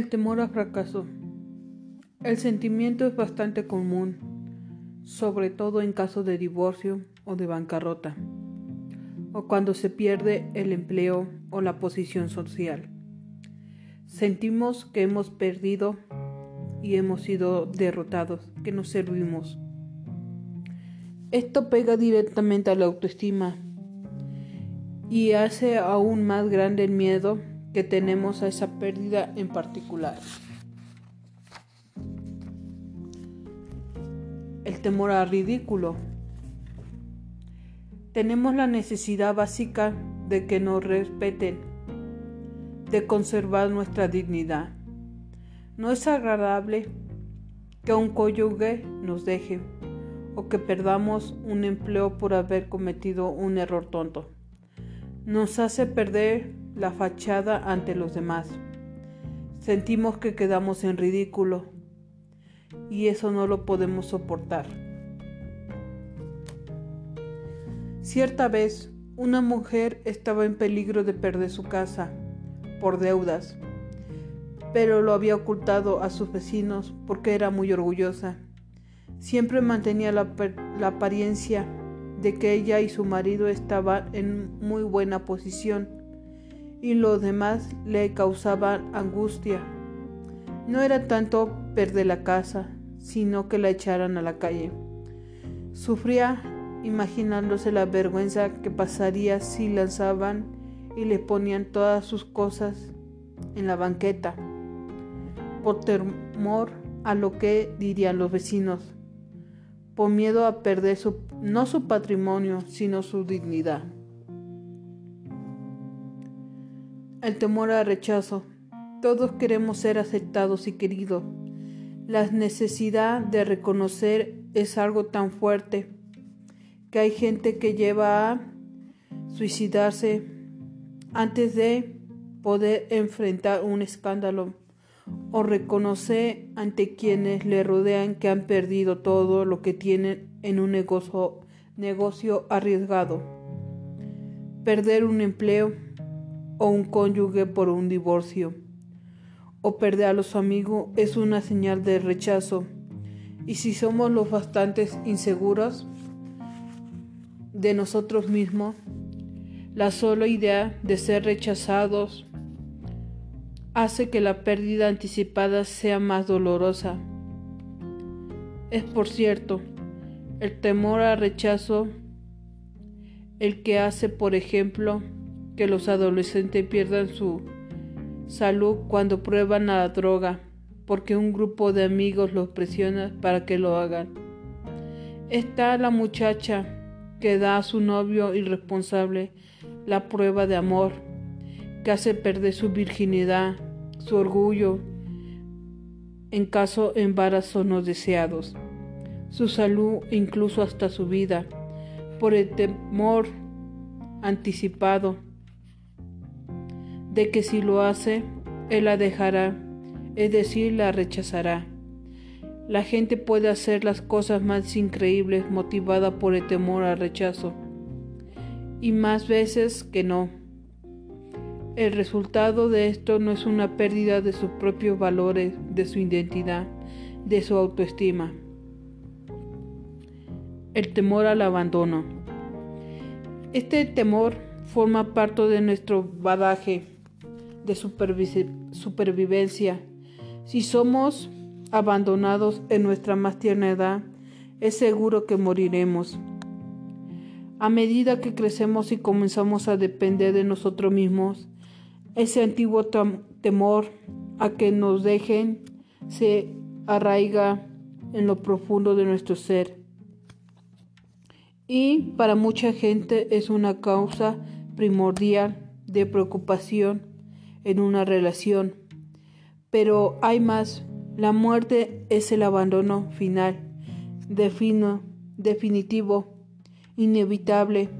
El temor al fracaso. El sentimiento es bastante común, sobre todo en caso de divorcio o de bancarrota, o cuando se pierde el empleo o la posición social. Sentimos que hemos perdido y hemos sido derrotados, que no servimos. Esto pega directamente a la autoestima y hace aún más grande el miedo que tenemos a esa pérdida en particular. El temor al ridículo. Tenemos la necesidad básica de que nos respeten, de conservar nuestra dignidad. No es agradable que un cónyuge nos deje o que perdamos un empleo por haber cometido un error tonto. Nos hace perder la fachada ante los demás. Sentimos que quedamos en ridículo y eso no lo podemos soportar. Cierta vez, una mujer estaba en peligro de perder su casa por deudas, pero lo había ocultado a sus vecinos porque era muy orgullosa. Siempre mantenía la, la apariencia de que ella y su marido estaban en muy buena posición y los demás le causaban angustia. No era tanto perder la casa, sino que la echaran a la calle. Sufría imaginándose la vergüenza que pasaría si lanzaban y le ponían todas sus cosas en la banqueta, por temor a lo que dirían los vecinos, por miedo a perder su, no su patrimonio, sino su dignidad. Temor al rechazo. Todos queremos ser aceptados y queridos. La necesidad de reconocer es algo tan fuerte que hay gente que lleva a suicidarse antes de poder enfrentar un escándalo o reconocer ante quienes le rodean que han perdido todo lo que tienen en un negocio, negocio arriesgado. Perder un empleo o un cónyuge por un divorcio o perder a los amigos es una señal de rechazo. Y si somos los bastantes inseguros de nosotros mismos, la sola idea de ser rechazados hace que la pérdida anticipada sea más dolorosa. Es por cierto, el temor al rechazo el que hace, por ejemplo, que los adolescentes pierdan su salud cuando prueban la droga, porque un grupo de amigos los presiona para que lo hagan. Está la muchacha que da a su novio irresponsable la prueba de amor, que hace perder su virginidad, su orgullo, en caso de embarazos no deseados, su salud incluso hasta su vida, por el temor anticipado de que si lo hace, Él la dejará, es decir, la rechazará. La gente puede hacer las cosas más increíbles motivada por el temor al rechazo, y más veces que no. El resultado de esto no es una pérdida de sus propios valores, de su identidad, de su autoestima. El temor al abandono. Este temor forma parte de nuestro badaje de supervivencia. Si somos abandonados en nuestra más tierna edad, es seguro que moriremos. A medida que crecemos y comenzamos a depender de nosotros mismos, ese antiguo temor a que nos dejen se arraiga en lo profundo de nuestro ser. Y para mucha gente es una causa primordial de preocupación en una relación. Pero hay más. La muerte es el abandono final, defino, definitivo, inevitable,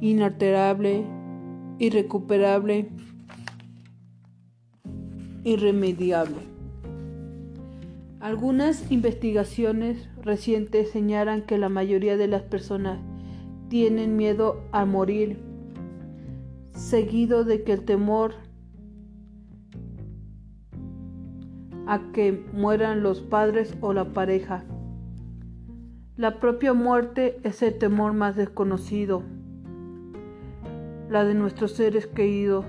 inalterable, irrecuperable, irremediable. Algunas investigaciones recientes señalan que la mayoría de las personas tienen miedo a morir seguido de que el temor a que mueran los padres o la pareja. La propia muerte es el temor más desconocido. La de nuestros seres queridos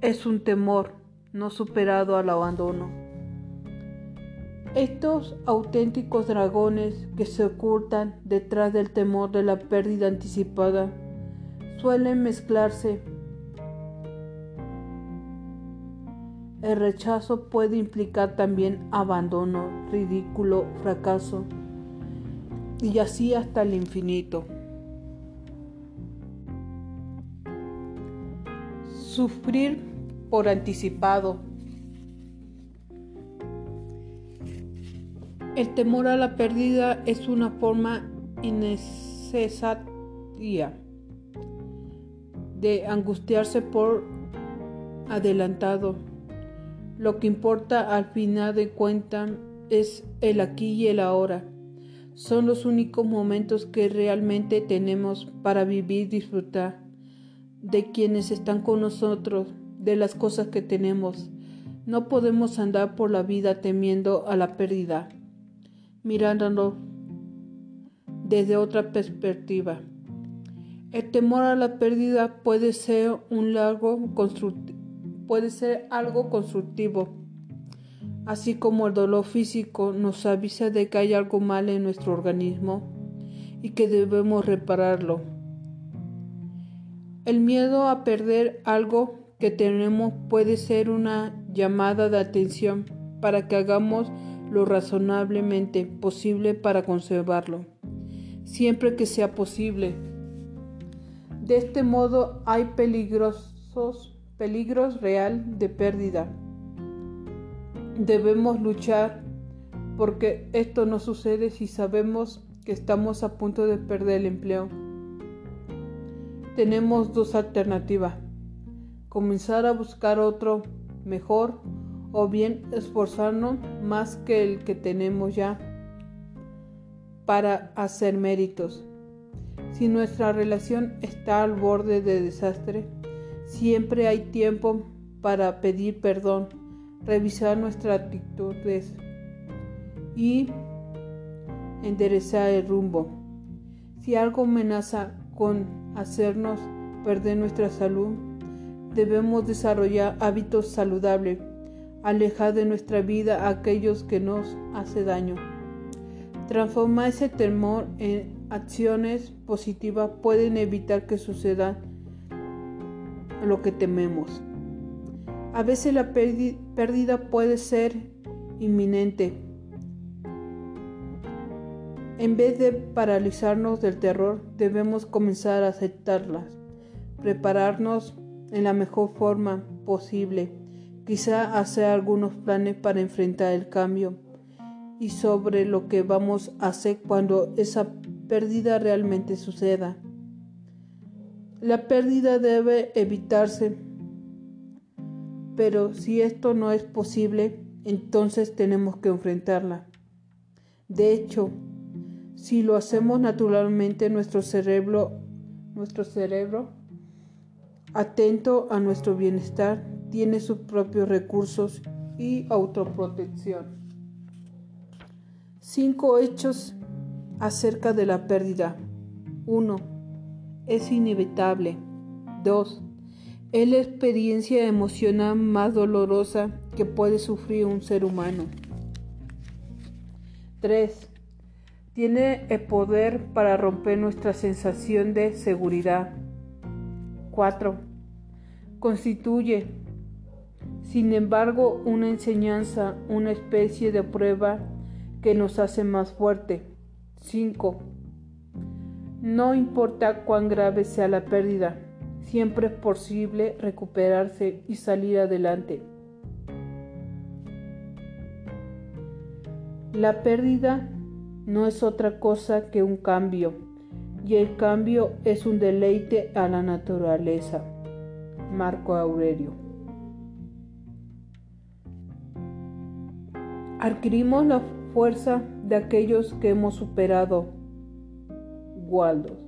es un temor no superado al abandono. Estos auténticos dragones que se ocultan detrás del temor de la pérdida anticipada suelen mezclarse. El rechazo puede implicar también abandono, ridículo, fracaso y así hasta el infinito. Sufrir por anticipado. El temor a la pérdida es una forma innecesaria de angustiarse por adelantado. Lo que importa al final de cuentas es el aquí y el ahora. Son los únicos momentos que realmente tenemos para vivir y disfrutar de quienes están con nosotros, de las cosas que tenemos. No podemos andar por la vida temiendo a la pérdida, mirándolo desde otra perspectiva. El temor a la pérdida puede ser un puede ser algo constructivo, así como el dolor físico nos avisa de que hay algo mal en nuestro organismo y que debemos repararlo. El miedo a perder algo que tenemos puede ser una llamada de atención para que hagamos lo razonablemente posible para conservarlo, siempre que sea posible. De este modo hay peligrosos, peligros real de pérdida. Debemos luchar porque esto no sucede si sabemos que estamos a punto de perder el empleo. Tenemos dos alternativas. Comenzar a buscar otro mejor o bien esforzarnos más que el que tenemos ya para hacer méritos. Si nuestra relación está al borde de desastre, siempre hay tiempo para pedir perdón, revisar nuestras actitudes y enderezar el rumbo. Si algo amenaza con hacernos perder nuestra salud, debemos desarrollar hábitos saludables, alejar de nuestra vida a aquellos que nos hacen daño. Transformar ese temor en acciones positivas pueden evitar que suceda lo que tememos. A veces la pérdida puede ser inminente. En vez de paralizarnos del terror, debemos comenzar a aceptarlas, prepararnos en la mejor forma posible, quizá hacer algunos planes para enfrentar el cambio y sobre lo que vamos a hacer cuando esa pérdida realmente suceda. La pérdida debe evitarse, pero si esto no es posible, entonces tenemos que enfrentarla. De hecho, si lo hacemos naturalmente, nuestro cerebro, nuestro cerebro, atento a nuestro bienestar, tiene sus propios recursos y autoprotección. Cinco hechos acerca de la pérdida. 1. Es inevitable. 2. Es la experiencia emocional más dolorosa que puede sufrir un ser humano. 3. Tiene el poder para romper nuestra sensación de seguridad. 4. Constituye, sin embargo, una enseñanza, una especie de prueba que nos hace más fuerte. 5. No importa cuán grave sea la pérdida, siempre es posible recuperarse y salir adelante. La pérdida no es otra cosa que un cambio, y el cambio es un deleite a la naturaleza. Marco Aurelio. Adquirimos la fuerza de aquellos que hemos superado. Waldo.